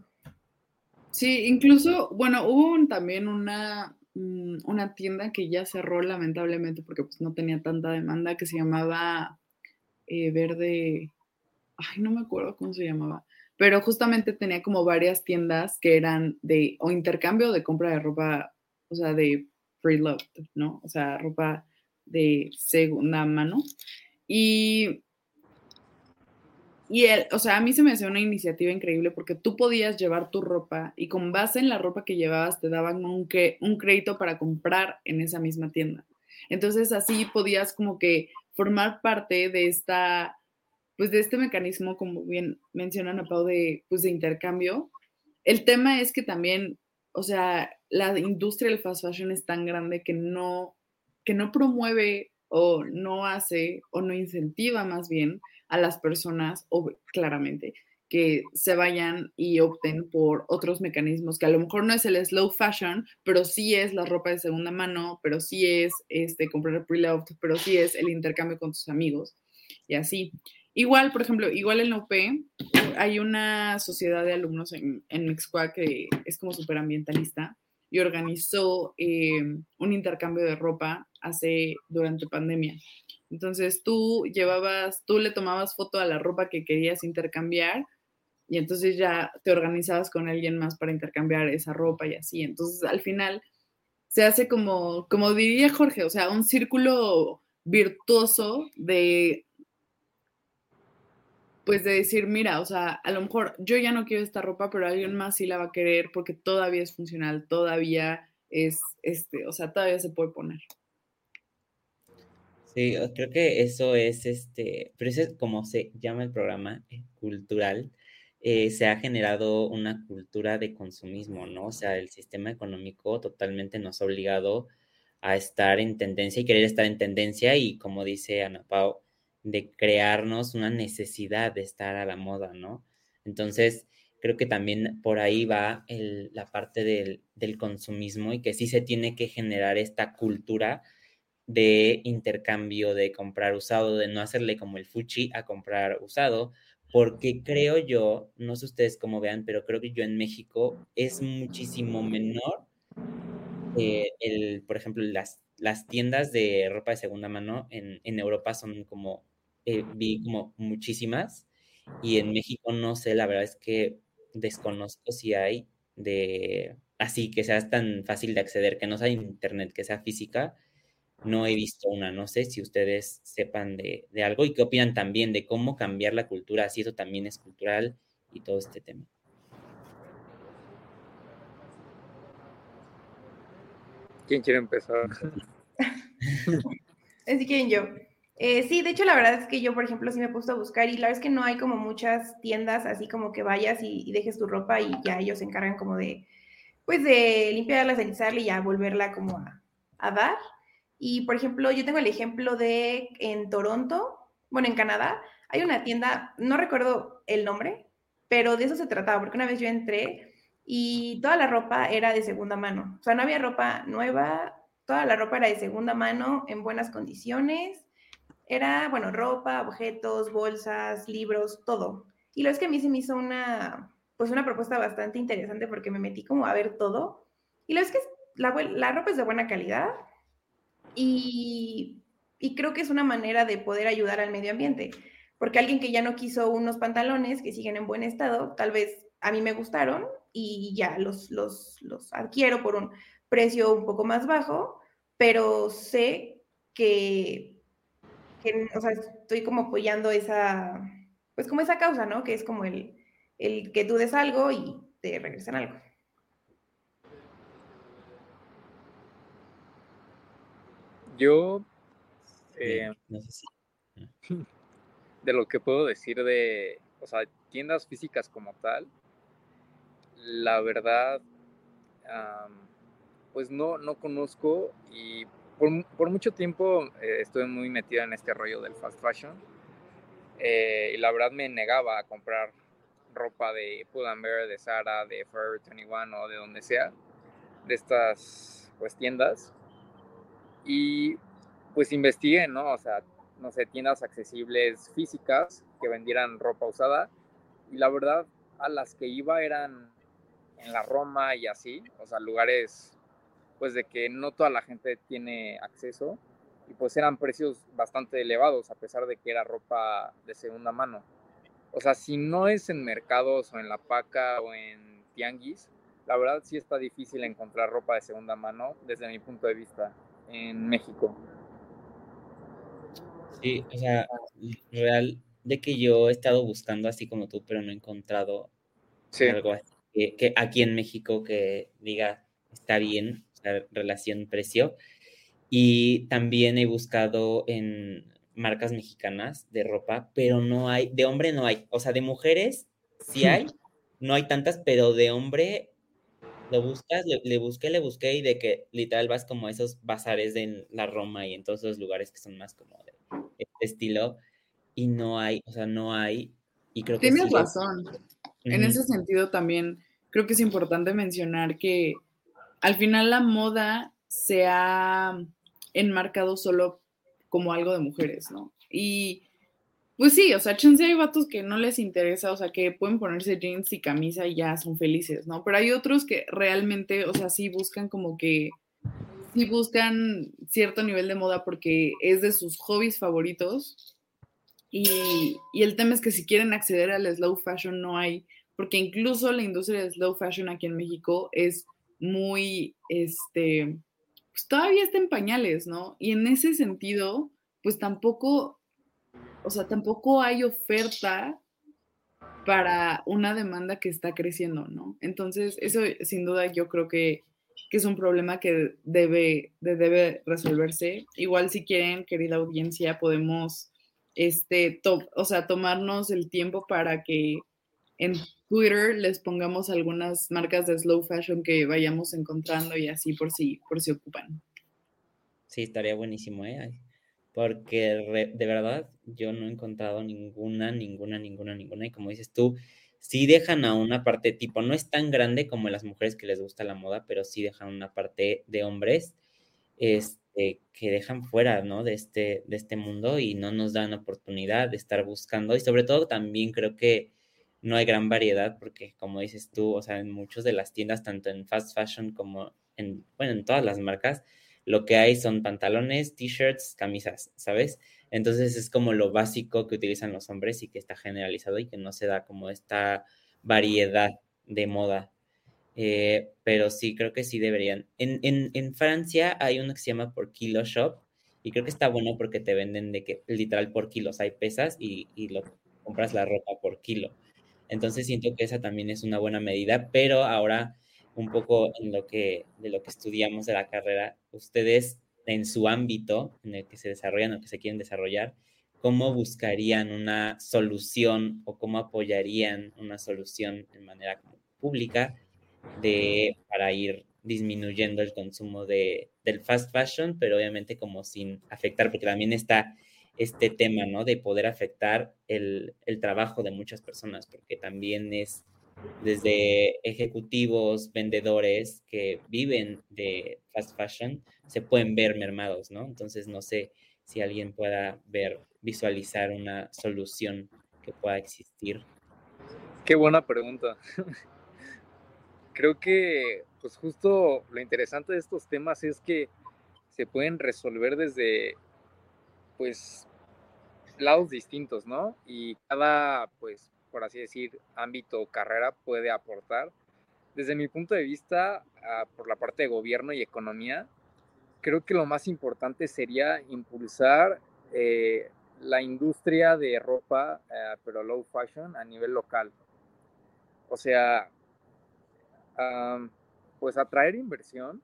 Sí, incluso, bueno, hubo también una, mm, una tienda que ya cerró lamentablemente porque pues no tenía tanta demanda que se llamaba eh, Verde, ay, no me acuerdo cómo se llamaba, pero justamente tenía como varias tiendas que eran de o intercambio de compra de ropa, o sea, de free love, ¿no? O sea, ropa de segunda mano. Y, y él, o sea, a mí se me hacía una iniciativa increíble porque tú podías llevar tu ropa y con base en la ropa que llevabas te daban un, un crédito para comprar en esa misma tienda. Entonces así podías como que formar parte de esta, pues de este mecanismo, como bien mencionan a Pau, de, pues de intercambio. El tema es que también, o sea, la industria del fast fashion es tan grande que no, que no promueve o no hace o no incentiva más bien a las personas, claramente, que se vayan y opten por otros mecanismos, que a lo mejor no es el slow fashion, pero sí es la ropa de segunda mano, pero sí es este, comprar pre-loved, pero sí es el intercambio con tus amigos y así. Igual, por ejemplo, igual en la UP hay una sociedad de alumnos en, en que es como superambientalista y organizó eh, un intercambio de ropa hace durante pandemia. Entonces tú llevabas, tú le tomabas foto a la ropa que querías intercambiar y entonces ya te organizabas con alguien más para intercambiar esa ropa y así. Entonces al final se hace como, como diría Jorge, o sea, un círculo virtuoso de pues de decir, mira, o sea, a lo mejor yo ya no quiero esta ropa, pero alguien más sí la va a querer porque todavía es funcional, todavía es, este, o sea, todavía se puede poner. Sí, creo que eso es, este, pero eso es como se llama el programa eh, cultural, eh, se ha generado una cultura de consumismo, ¿no? O sea, el sistema económico totalmente nos ha obligado a estar en tendencia y querer estar en tendencia y como dice Ana Pau, de crearnos una necesidad de estar a la moda, ¿no? Entonces, creo que también por ahí va la parte del, consumismo y que sí se tiene que generar esta cultura de intercambio, de comprar usado, de no hacerle como el fuchi a comprar usado, porque creo yo, no sé ustedes cómo vean, pero creo que yo en México es muchísimo menor eh, el, por ejemplo, las, las tiendas de ropa de segunda mano en, en Europa son como eh, vi como muchísimas y en México no sé, la verdad es que desconozco si hay de así que sea tan fácil de acceder, que no sea internet, que sea física, no he visto una. No sé si ustedes sepan de, de algo y qué opinan también de cómo cambiar la cultura, si eso también es cultural y todo este tema. ¿Quién quiere empezar? Así quieren yo. Eh, sí, de hecho la verdad es que yo, por ejemplo, sí me he puesto a buscar y la verdad es que no hay como muchas tiendas así como que vayas y, y dejes tu ropa y ya ellos se encargan como de, pues de limpiarla, sanizarla y ya volverla como a, a dar. Y por ejemplo, yo tengo el ejemplo de en Toronto, bueno, en Canadá, hay una tienda, no recuerdo el nombre, pero de eso se trataba, porque una vez yo entré y toda la ropa era de segunda mano. O sea, no había ropa nueva, toda la ropa era de segunda mano, en buenas condiciones. Era, bueno, ropa, objetos, bolsas, libros, todo. Y lo es que a mí se me hizo una, pues una propuesta bastante interesante porque me metí como a ver todo. Y lo es que la, la ropa es de buena calidad y, creo que es una manera de poder ayudar al medio ambiente. Porque alguien que ya no quiso unos pantalones que siguen en buen estado, tal vez a mí me gustaron y ya los, los, los adquiero por un precio un poco más bajo, pero sé que, que, o sea, estoy como apoyando esa, pues como esa causa, ¿no? Que es como el, el que tú des algo y te regresan algo. Yo, eh, de lo que puedo decir de, o sea, tiendas físicas como tal, la verdad, um, pues no, no conozco y por, por mucho tiempo eh, estuve muy metida en este rollo del fast fashion eh, y la verdad me negaba a comprar ropa de Pull&Bear, de Zara, de Forever 21 o de donde sea, de estas pues tiendas. Y pues investigué, ¿no? O sea, no sé, tiendas accesibles físicas que vendieran ropa usada. Y la verdad, a las que iba eran en la Roma y así, o sea, lugares pues de que no toda la gente tiene acceso y pues eran precios bastante elevados a pesar de que era ropa de segunda mano o sea, si no es en mercados o en la paca o en tianguis, la verdad sí está difícil encontrar ropa de segunda mano desde mi punto de vista en México. Sí, o sea, real de que yo he estado buscando así como tú, pero no he encontrado algo así que, aquí en México que diga está bien, la relación precio. Y también he buscado en marcas mexicanas de ropa, pero no hay, de hombre no hay, o sea, de mujeres sí hay, no hay tantas, pero de hombre lo buscas, le, busqué, le busqué y de que literal vas como a esos bazares de la Roma y en todos esos lugares que son más como de este estilo y no hay, o sea, no hay y creo que Tienes razón. En ese sentido también creo que es importante mencionar que al final la moda se ha enmarcado solo como algo de mujeres, ¿no? Y pues sí, o sea, chance hay vatos que no les interesa, o sea, que pueden ponerse jeans y camisa y ya son felices, ¿no? Pero hay otros que realmente, o sea, sí buscan como que, sí buscan cierto nivel de moda porque es de sus hobbies favoritos. Y, y el tema es que si quieren acceder al slow fashion no hay, porque incluso la industria de slow fashion aquí en México es muy, este, pues todavía está en pañales, ¿no? Y en ese sentido, pues tampoco, o sea, tampoco hay oferta para una demanda que está creciendo, ¿no? Entonces, eso sin duda yo creo que, es un problema que debe, debe resolverse. Igual si quieren, querida audiencia, podemos, este, o sea, tomarnos el tiempo para que en Twitter les pongamos algunas marcas de slow fashion que vayamos encontrando y así por si, por si ocupan. Sí, estaría buenísimo, ¿eh? Porque de verdad yo no he encontrado ninguna, ninguna, ninguna, ninguna. Y como dices tú, sí dejan a una parte tipo, no es tan grande como las mujeres que les gusta la moda, pero sí dejan una parte de hombres este, que dejan fuera, ¿no? De este, de este mundo y no nos dan oportunidad de estar buscando. Y sobre todo también creo que no hay gran variedad porque, como dices tú, o sea, en muchas de las tiendas, tanto en fast fashion como en, bueno, en todas las marcas, lo que hay son pantalones, t-shirts, camisas, ¿sabes? Entonces es como lo básico que utilizan los hombres y que está generalizado y que no se da como esta variedad de moda. Eh, pero sí, creo que sí deberían. En, en, en, Francia hay uno que se llama por kilo shop y creo que está bueno porque te venden de que literal por kilos hay pesas y, y lo compras la ropa por kilo. Entonces siento que esa también es una buena medida, pero ahora un poco en lo que, de lo que estudiamos de la carrera, ustedes en su ámbito en el que se desarrollan o que se quieren desarrollar, ¿cómo buscarían una solución o cómo apoyarían una solución de manera pública de, para ir disminuyendo el consumo de, del fast fashion, pero obviamente como sin afectar, porque también está este tema, ¿no? De poder afectar el, el trabajo de muchas personas, porque también es desde ejecutivos, vendedores que viven de fast fashion, se pueden ver mermados, ¿no? Entonces, no sé si alguien pueda ver, visualizar una solución que pueda existir. Qué buena pregunta. Creo que, pues justo lo interesante de estos temas es que se pueden resolver desde, pues, lados distintos, ¿no? Y cada, pues, por así decir, ámbito o carrera puede aportar. Desde mi punto de vista, ah, por la parte de gobierno y economía, creo que lo más importante sería impulsar eh, la industria de ropa, eh, pero low fashion, a nivel local. O sea, pues atraer inversión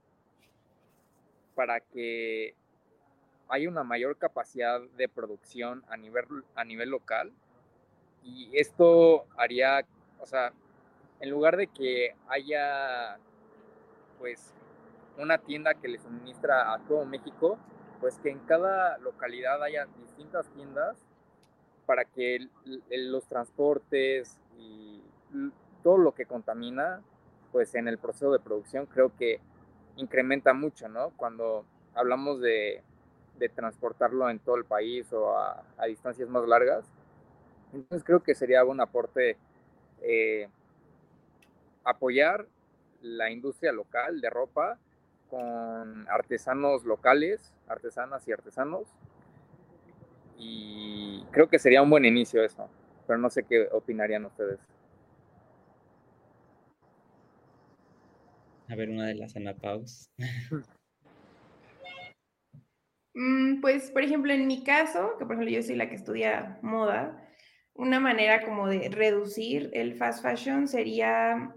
para que haya una mayor capacidad de producción a nivel, a nivel local y esto haría, o sea, en lugar de que haya, pues, una tienda que le suministra a todo México, pues que en cada localidad haya distintas tiendas para que los transportes y todo lo que contamina, pues en el proceso de producción creo que incrementa mucho, ¿no? Cuando hablamos de, transportarlo en todo el país o a distancias más largas, entonces creo que sería un aporte eh, apoyar la industria local de ropa con artesanos locales, artesanas y artesanos. Y creo que sería un buen inicio eso, pero no sé qué opinarían ustedes. A ver, una de las anapaus. Mm, pues, por ejemplo, en mi caso, que por ejemplo yo soy la que estudia moda, una manera como de reducir el fast fashion sería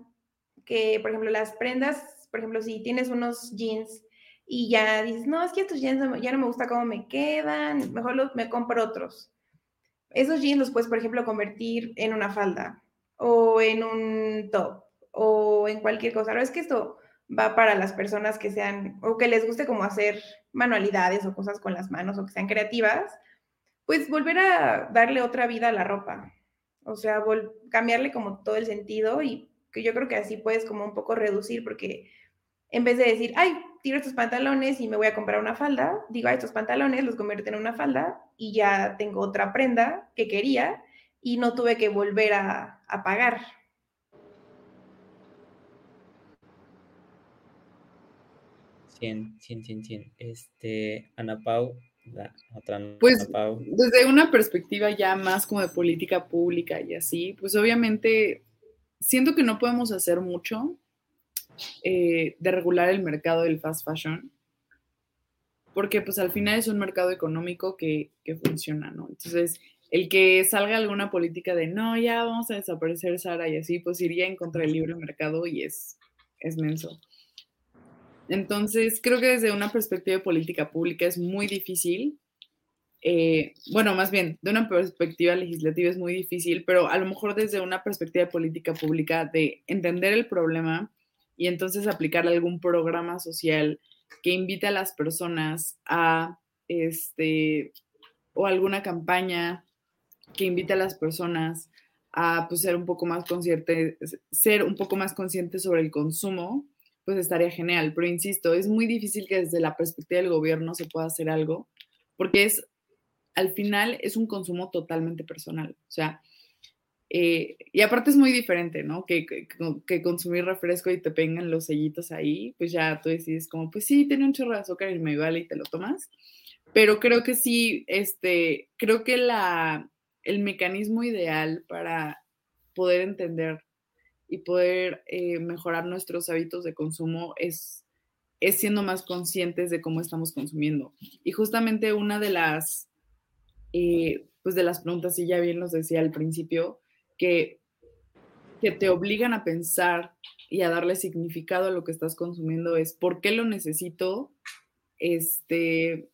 que, por ejemplo, las prendas, por ejemplo, si tienes unos jeans y ya dices, no, es que estos jeans ya no me gusta cómo me quedan, mejor me compro otros. Esos jeans los puedes, por ejemplo, convertir en una falda o en un top o en cualquier cosa. Pero es que esto va para las personas que sean o que les guste como hacer manualidades o cosas con las manos o que sean creativas pues volver a darle otra vida a la ropa. O sea, cambiarle como todo el sentido y que yo creo que así puedes como un poco reducir porque en vez de decir, ay, tiro estos pantalones y me voy a comprar una falda, digo, ay, estos pantalones los convierto en una falda y ya tengo otra prenda que quería y no tuve que volver a, pagar. Cien, cien, cien, cien. Este, Ana Pau, pues desde una perspectiva ya más como de política pública y así, pues obviamente siento que no podemos hacer mucho eh, de regular el mercado del fast fashion, porque pues al final es un mercado económico que, que funciona, ¿no? Entonces, el que salga alguna política de no, ya vamos a desaparecer Sara y así, pues iría en contra del libre mercado y es, es menso. Entonces, creo que desde una perspectiva de política pública es muy difícil. Eh, bueno, más bien, de una perspectiva legislativa es muy difícil, pero a lo mejor desde una perspectiva de política pública de entender el problema y entonces aplicar algún programa social que invite a las personas a, este, o alguna campaña que invite a las personas a pues, ser un poco más conscientes, ser un poco más conscientes sobre el consumo pues estaría genial. Pero insisto, es muy difícil que desde la perspectiva del gobierno se pueda hacer algo, porque es, al final, es un consumo totalmente personal. O sea, eh, y aparte es muy diferente, ¿no? Que, consumir refresco y te pengan los sellitos ahí, pues ya tú decides como, pues sí, tiene un chorro de azúcar y me vale y te lo tomas. Pero creo que sí, este, creo que la, el mecanismo ideal para poder entender y poder eh, mejorar nuestros hábitos de consumo es, siendo más conscientes de cómo estamos consumiendo. Y justamente una de las, eh, pues de las preguntas, y ya bien nos decía al principio, que, que te obligan a pensar y a darle significado a lo que estás consumiendo es ¿por qué lo necesito? Este,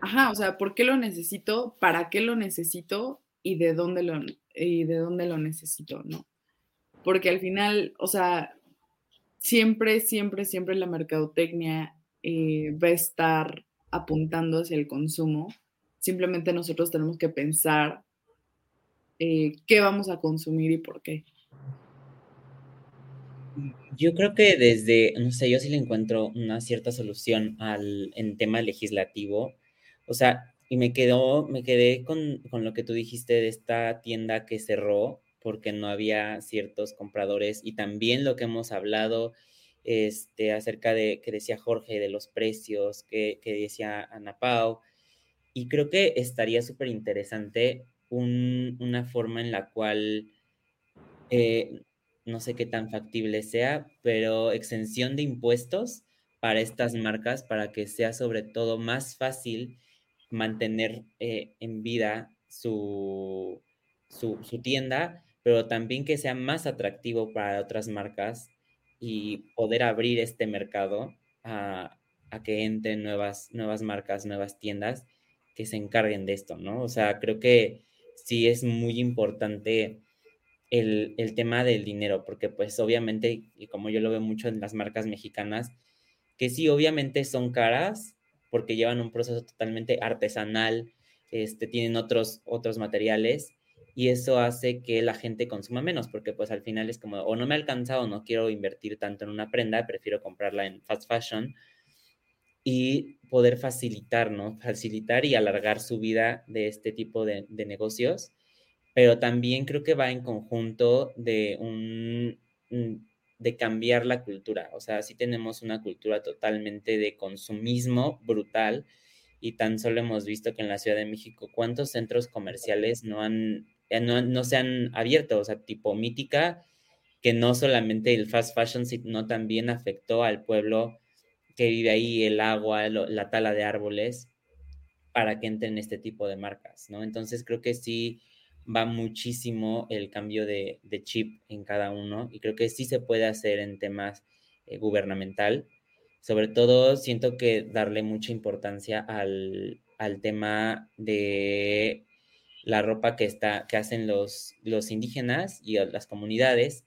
ajá, o sea, ¿por qué lo necesito? ¿Para qué lo necesito? ¿Y de dónde lo, y de dónde lo necesito? ¿No? Porque al final, o sea, siempre, siempre, siempre la mercadotecnia eh, va a estar apuntando hacia el consumo. Simplemente nosotros tenemos que pensar eh, qué vamos a consumir y por qué. Yo creo que desde, no sé, yo sí le encuentro una cierta solución al en tema legislativo. O sea, y me quedó, me quedé con, con, lo que tú dijiste de esta tienda que cerró porque no había ciertos compradores y también lo que hemos hablado este, acerca de que decía Jorge de los precios, que, que decía Ana Pau. Y creo que estaría súper interesante un, una forma en la cual eh, no sé qué tan factible sea, pero exención de impuestos para estas marcas para que sea sobre todo más fácil mantener eh, en vida su, su, tienda, pero también que sea más atractivo para otras marcas y poder abrir este mercado a, a que entren nuevas, nuevas marcas, nuevas tiendas que se encarguen de esto, ¿no? O sea, creo que sí es muy importante el, el, tema del dinero, porque pues obviamente, y como yo lo veo mucho en las marcas mexicanas, que sí, obviamente son caras, porque llevan un proceso totalmente artesanal, este, tienen otros, otros materiales, y eso hace que la gente consuma menos, porque pues al final es como, o no me ha alcanzado, o no quiero invertir tanto en una prenda, prefiero comprarla en fast fashion, y poder facilitar, ¿no? Facilitar y alargar su vida de este tipo de, negocios pero también creo que va en conjunto de un de cambiar la cultura. O sea, sí tenemos una cultura totalmente de consumismo brutal y tan solo hemos visto que en la Ciudad de México cuántos centros comerciales no han no, no se han abierto, o sea, tipo mítica, que no solamente el fast fashion, sino también afectó al pueblo que vive ahí, el agua, la tala de árboles, para que entren este tipo de marcas, ¿no? Entonces creo que sí, va muchísimo el cambio de, chip en cada uno y creo que sí se puede hacer en temas eh, gubernamental. Sobre todo siento que darle mucha importancia al, tema de la ropa que, está, que hacen los, los indígenas y las comunidades,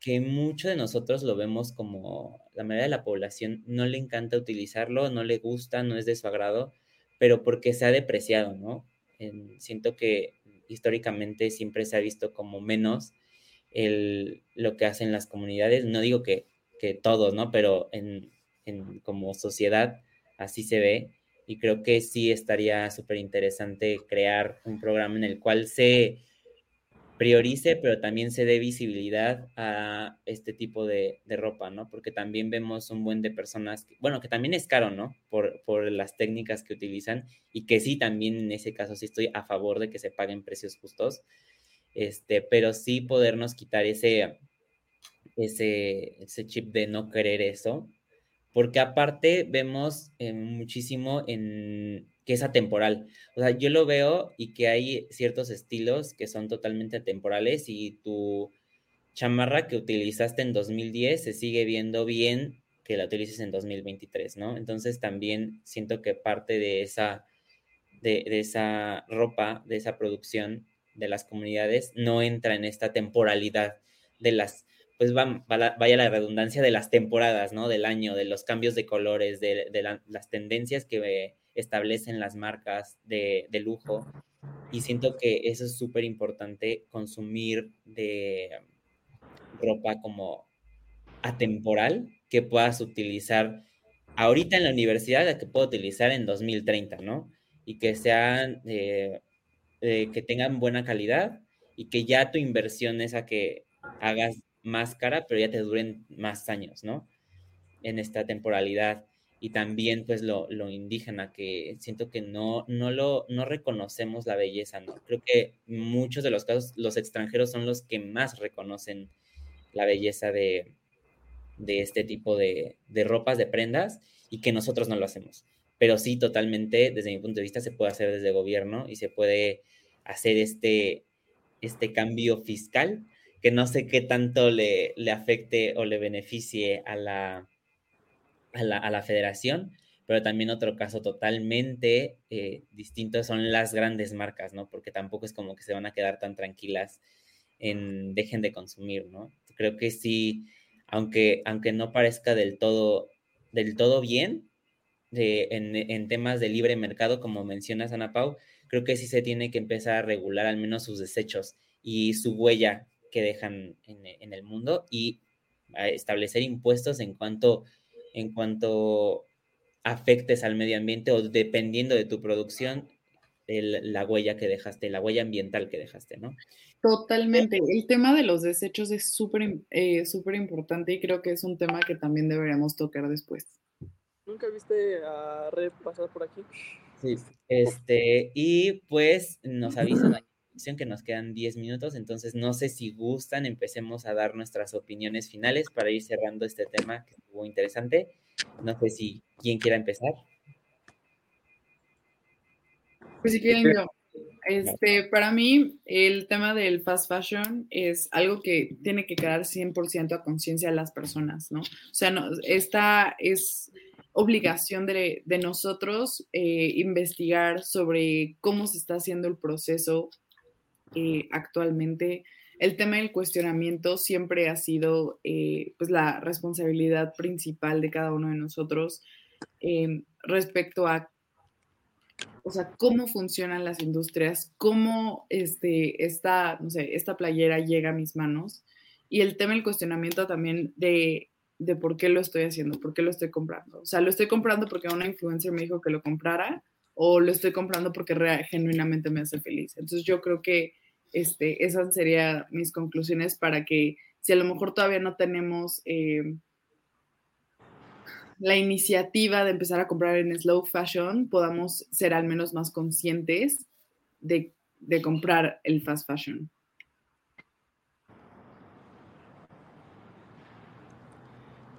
que mucho de nosotros lo vemos como la mayoría de la población no le encanta utilizarlo, no le gusta, no es de su agrado, pero porque se ha depreciado, ¿no? siento que históricamente siempre se ha visto como menos el, lo que hacen las comunidades. No digo que, que todos, ¿no? Pero en, en, como sociedad así se ve. Y creo que sí estaría súper interesante crear un programa en el cual se priorice, pero también se dé visibilidad a este tipo de, de, ropa, ¿no? Porque también vemos un buen de personas, bueno, que también es caro, ¿no? Por, por, las técnicas que utilizan y que sí, también en ese caso sí estoy a favor de que se paguen precios justos, este, pero sí podernos quitar ese, ese, ese chip de no querer eso, porque aparte vemos eh, muchísimo en que es atemporal. O sea, yo lo veo y que hay ciertos estilos que son totalmente atemporales y tu chamarra que utilizaste en 2010 se sigue viendo bien que la utilices en 2023, ¿no? Entonces también siento que parte de esa, de, esa ropa, de esa producción de las comunidades, no entra en esta temporalidad de las, pues va, vaya la redundancia de las temporadas, ¿no? Del año, de los cambios de colores, de, las tendencias que establecen las marcas de, lujo. Y siento que eso es súper importante, consumir de ropa como atemporal que puedas utilizar ahorita en la universidad, la que puedo utilizar en 2030, ¿no? Y que sean, eh, eh, que tengan buena calidad y que ya tu inversión es a que hagas más cara, pero ya te duren más años, ¿no? En esta temporalidad y también pues lo, lo, indígena, que siento que no, no, lo, no reconocemos la belleza, ¿no? Creo que muchos de los casos los extranjeros son los que más reconocen la belleza de, de este tipo de, de, ropas, de prendas, y que nosotros no lo hacemos. Pero sí, totalmente, desde mi punto de vista, se puede hacer desde gobierno y se puede hacer este, este cambio fiscal, que no sé qué tanto le, le afecte o le beneficie a la, a la, a la federación, pero también otro caso totalmente eh, distinto son las grandes marcas, ¿no? Porque tampoco es como que se van a quedar tan tranquilas en dejen de consumir, ¿no? Creo que sí, aunque, aunque no parezca del todo, del todo bien, de, en, en, temas de libre mercado, como mencionas, Ana Pau, creo que sí se tiene que empezar a regular al menos sus desechos y su huella que dejan en, en el mundo y establecer impuestos en cuanto, en cuanto afectes al medio ambiente o dependiendo de tu producción, el, la huella que dejaste, la huella ambiental que dejaste, ¿no? Totalmente. El tema de los desechos es súper eh, importante y creo que es un tema que también deberíamos tocar después. ¿Nunca viste a Red pasar por aquí? Sí, este, y pues nos avisan que nos quedan 10 minutos, entonces no sé si gustan, empecemos a dar nuestras opiniones finales para ir cerrando este tema que estuvo interesante. No sé si quién quiera empezar. Pues si quieren yo. Este, para mí, el tema del fast fashion es algo que tiene que quedar 100% a conciencia de las personas, ¿no? O sea, no, esta es obligación de, de nosotros eh, investigar sobre cómo se está haciendo el proceso eh, actualmente. El tema del cuestionamiento siempre ha sido eh, pues la responsabilidad principal de cada uno de nosotros eh, respecto a o sea, cómo funcionan las industrias, cómo este, esta, no sé, esta playera llega a mis manos y el tema del cuestionamiento también de, de por qué lo estoy haciendo, por qué lo estoy comprando. O sea, lo estoy comprando porque una influencer me dijo que lo comprara o lo estoy comprando porque genuinamente me hace feliz. Entonces yo creo que este, esas serían mis conclusiones para que si a lo mejor todavía no tenemos eh, la iniciativa de empezar a comprar en slow fashion, podamos ser al menos más conscientes de, de comprar el fast fashion.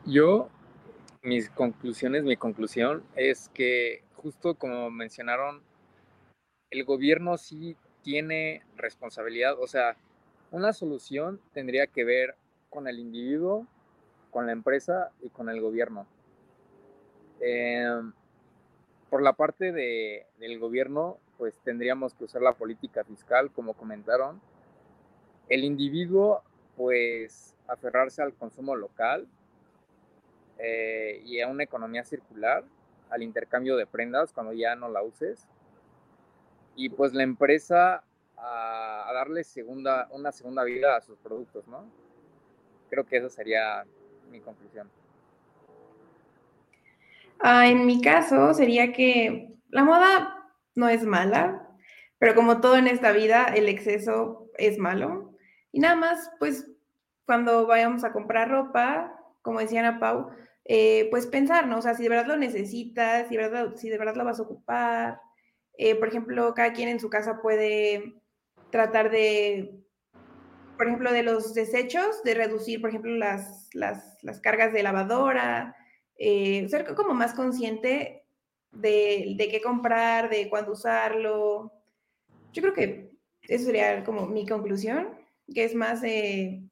Yo, mis conclusiones, mi conclusión es que justo como mencionaron, el gobierno sí tiene responsabilidad, o sea, una solución tendría que ver con el individuo, con la empresa y con el gobierno. Eh, por la parte de, del gobierno, pues tendríamos que usar la política fiscal, como comentaron. El individuo, pues aferrarse al consumo local eh, y a una economía circular, al intercambio de prendas cuando ya no la uses. Y pues la empresa a, darle segunda, una segunda vida a sus productos, ¿no? Creo que esa sería mi conclusión. Ah, en mi caso sería que la moda no es mala, pero como todo en esta vida, el exceso es malo. Y nada más, pues cuando vayamos a comprar ropa, como decía Ana Pau, eh, pues pensar, ¿no? O sea, si de verdad lo necesitas, si de verdad, si de verdad lo vas a ocupar. Eh, por ejemplo, cada quien en su casa puede tratar de, por ejemplo, de los desechos, de reducir, por ejemplo, las, las, las cargas de lavadora, eh, ser como más consciente de, de, qué comprar, de cuándo usarlo. Yo creo que eso sería como mi conclusión, que es más de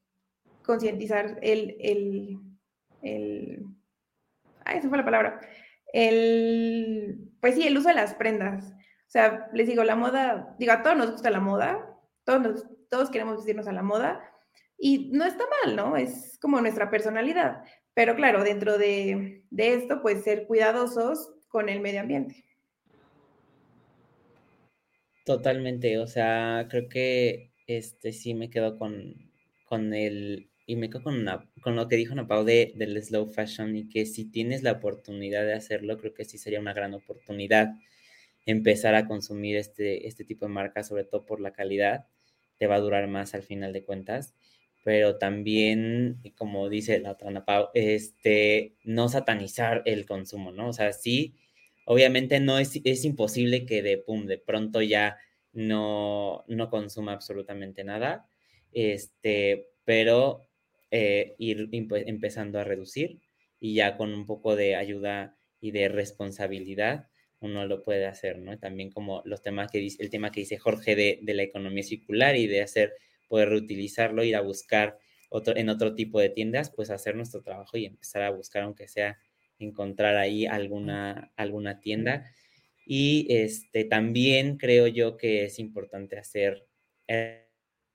concientizar el, el, el, ay, esa fue la palabra, el, pues sí, el uso de las prendas. O sea, les digo, la moda, digo, a todos nos gusta la moda, todos, nos, todos queremos vestirnos a la moda, y no está mal, ¿no? Es como nuestra personalidad. Pero claro, dentro de, de esto, pues ser cuidadosos con el medio ambiente. Totalmente, o sea, creo que este sí me quedo con, con el, y me quedo con, una, con lo que dijo Napau de, del slow fashion y que si tienes la oportunidad de hacerlo, creo que sí sería una gran oportunidad empezar a consumir este, este tipo de marcas, sobre todo por la calidad, te va a durar más al final de cuentas pero también, como dice la otra Pau, este, no satanizar el consumo, ¿no? O sea, sí, obviamente no es, es imposible que de, pum, de pronto ya no, no consuma absolutamente nada, este, pero eh, ir empezando a reducir y ya con un poco de ayuda y de responsabilidad uno lo puede hacer, ¿no? También como los temas que dice, el tema que dice Jorge de, de la economía circular y de hacer, poder reutilizarlo, ir a buscar otro, en otro tipo de tiendas, pues hacer nuestro trabajo y empezar a buscar, aunque sea encontrar ahí alguna, alguna tienda. Y este, también creo yo que es importante hacer el,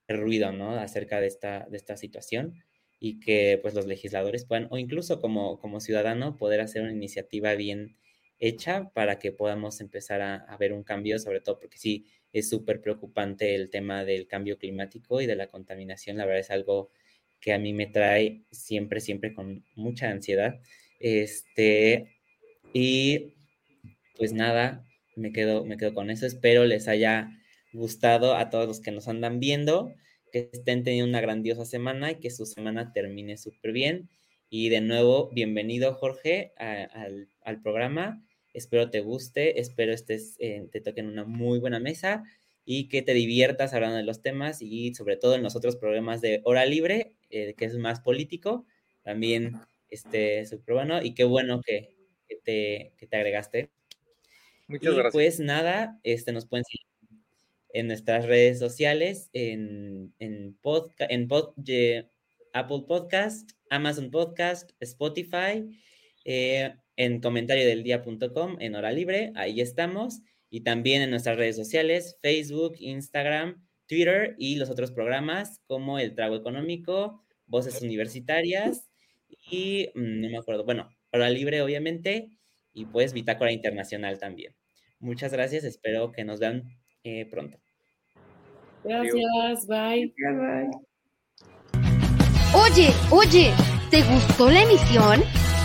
ruido, ¿no? Acerca de esta, de esta situación y que pues los legisladores puedan, o incluso como, como ciudadano, poder hacer una iniciativa bien hecha para que podamos empezar a, ver un cambio, sobre todo porque sí es súper preocupante el tema del cambio climático y de la contaminación. La verdad es algo que a mí me trae siempre, siempre con mucha ansiedad. Este, y pues nada, me quedo, me quedo con eso. Espero les haya gustado a todos los que nos andan viendo, que estén teniendo una grandiosa semana y que su semana termine súper bien. Y de nuevo, bienvenido Jorge al, al, programa. Espero te guste, espero estés, eh, te toquen una muy buena mesa y que te diviertas hablando de los temas y sobre todo en los otros programas de Hora Libre, eh, que es más político, también este, bueno y qué bueno que, que, te, que te agregaste. Muchas y gracias. pues nada, este, nos pueden seguir en nuestras redes sociales, en, en, podca en pod Apple Podcast, Amazon Podcast, Spotify, eh, en comentario del día.com, en hora libre, ahí estamos y también en nuestras redes sociales, Facebook, Instagram, Twitter y los otros programas como El Trago Económico, Voces Universitarias y mm, no me acuerdo, bueno, Hora Libre obviamente y pues Bitácora Internacional también. Muchas gracias, espero que nos vean eh, pronto. Gracias, bye. Bye. Oye, oye, ¿te gustó la emisión?